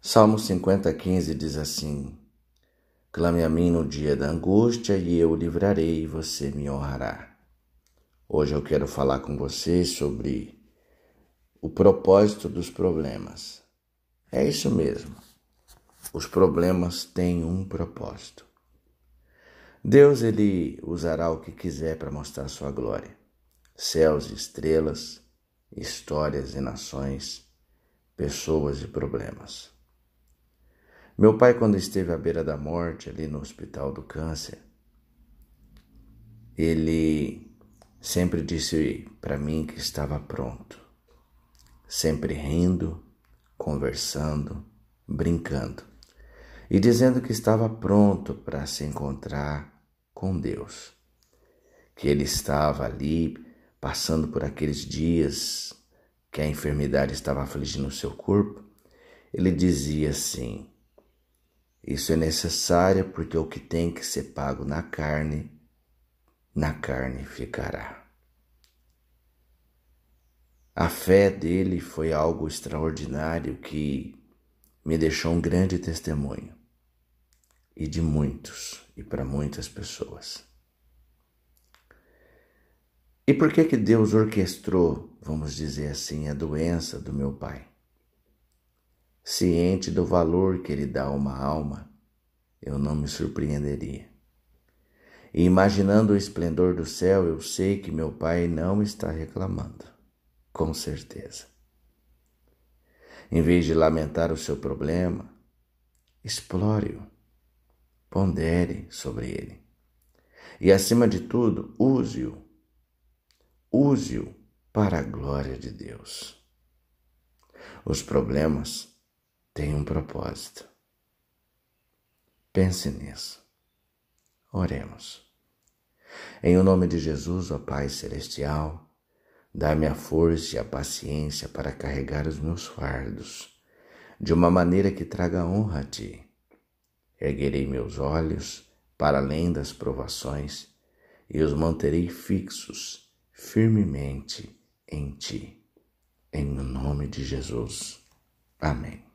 Salmo 50, 15 diz assim: Clame a mim no dia da angústia e eu o livrarei e você me honrará. Hoje eu quero falar com você sobre o propósito dos problemas. É isso mesmo. Os problemas têm um propósito. Deus ele usará o que quiser para mostrar sua glória. Céus e estrelas, histórias e nações, pessoas e problemas. Meu pai, quando esteve à beira da morte, ali no hospital do câncer, ele sempre disse para mim que estava pronto, sempre rindo, conversando, brincando. E dizendo que estava pronto para se encontrar com Deus, que ele estava ali passando por aqueles dias que a enfermidade estava afligindo o seu corpo. Ele dizia assim: isso é necessário porque o que tem que ser pago na carne, na carne ficará. A fé dele foi algo extraordinário que me deixou um grande testemunho e de muitos e para muitas pessoas. E por que que Deus orquestrou, vamos dizer assim, a doença do meu pai? Ciente do valor que ele dá a uma alma, eu não me surpreenderia. E imaginando o esplendor do céu, eu sei que meu pai não está reclamando, com certeza. Em vez de lamentar o seu problema, explore-o, pondere sobre ele. E acima de tudo, use-o. Use-o para a glória de Deus. Os problemas tem um propósito. Pense nisso. Oremos. Em o nome de Jesus, ó Pai Celestial, dá-me a força e a paciência para carregar os meus fardos de uma maneira que traga honra a Ti. Erguerei meus olhos para além das provações e os manterei fixos firmemente em Ti. Em nome de Jesus. Amém.